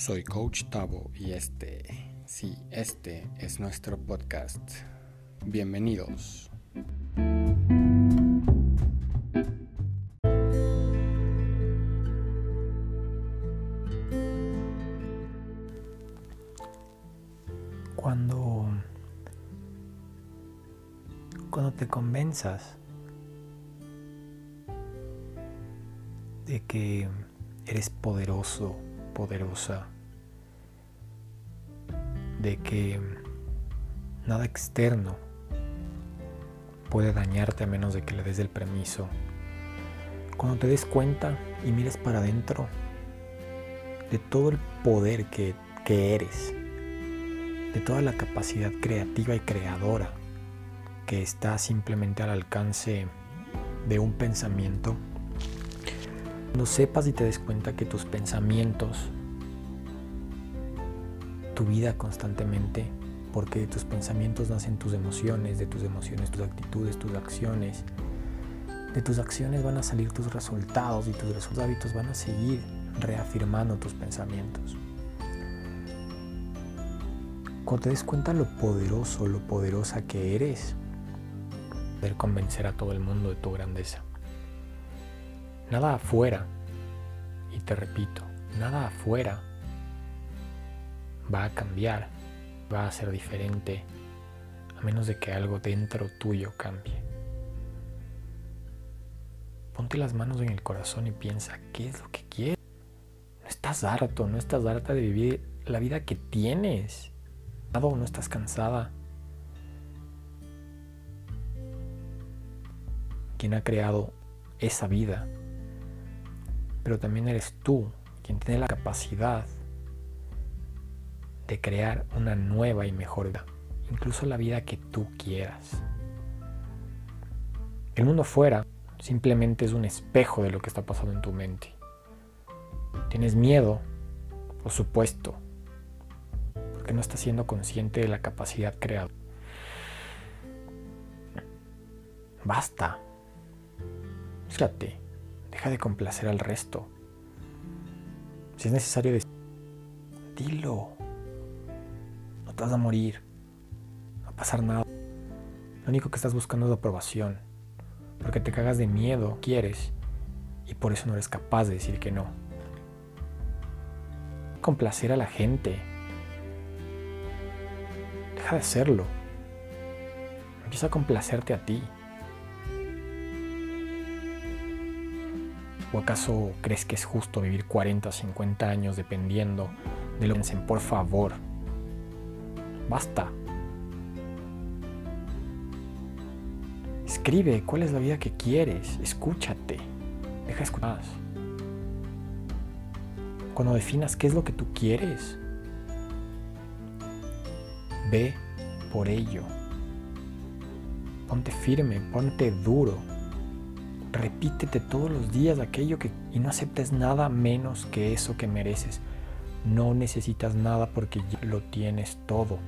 Soy Coach Tavo y este, sí, este es nuestro podcast. Bienvenidos. Cuando cuando te convenzas de que eres poderoso, poderosa, de que nada externo puede dañarte a menos de que le des el permiso. Cuando te des cuenta y mires para adentro de todo el poder que, que eres, de toda la capacidad creativa y creadora que está simplemente al alcance de un pensamiento, cuando sepas y te des cuenta que tus pensamientos, tu vida constantemente, porque tus pensamientos nacen tus emociones, de tus emociones tus actitudes, tus acciones, de tus acciones van a salir tus resultados y tus hábitos van a seguir reafirmando tus pensamientos. Cuando te des cuenta lo poderoso, lo poderosa que eres, poder convencer a todo el mundo de tu grandeza. Nada afuera, y te repito, nada afuera va a cambiar, va a ser diferente, a menos de que algo dentro tuyo cambie. Ponte las manos en el corazón y piensa, ¿qué es lo que quieres? No estás harto, no estás harta de vivir la vida que tienes. No estás cansada quien ha creado esa vida, pero también eres tú quien tiene la capacidad de crear una nueva y mejor vida, incluso la vida que tú quieras. El mundo afuera simplemente es un espejo de lo que está pasando en tu mente. Tienes miedo, por supuesto, porque no estás siendo consciente de la capacidad creada. Basta Fíjate, deja de complacer al resto. Si es necesario, dilo. Te a morir. No va a pasar nada. Lo único que estás buscando es aprobación. Porque te cagas de miedo, quieres, y por eso no eres capaz de decir que no. Complacer a la gente. Deja de hacerlo. Empieza a complacerte a ti. ¿O acaso crees que es justo vivir 40 o 50 años dependiendo de lo que piensen? Por favor, basta. Escribe cuál es la vida que quieres, escúchate, deja escuchar. Cuando definas qué es lo que tú quieres, ve por ello. Ponte firme, ponte duro, Repítete todos los días aquello que y no aceptes nada menos que eso que mereces. No necesitas nada porque ya lo tienes todo.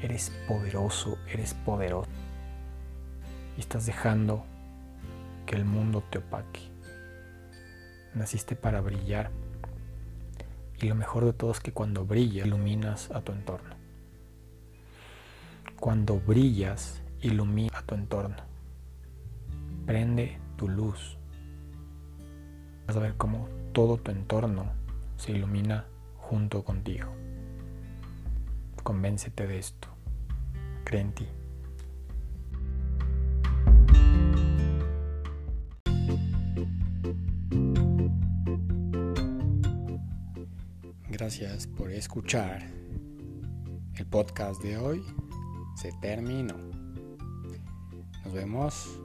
Eres poderoso, eres poderoso. Y estás dejando que el mundo te opaque. Naciste para brillar. Y lo mejor de todo es que cuando brillas, iluminas a tu entorno. Cuando brillas, iluminas a tu entorno. Prende tu luz. Vas a ver cómo todo tu entorno se ilumina junto contigo. Convéncete de esto. Cree en ti. Gracias por escuchar. El podcast de hoy se terminó. Nos vemos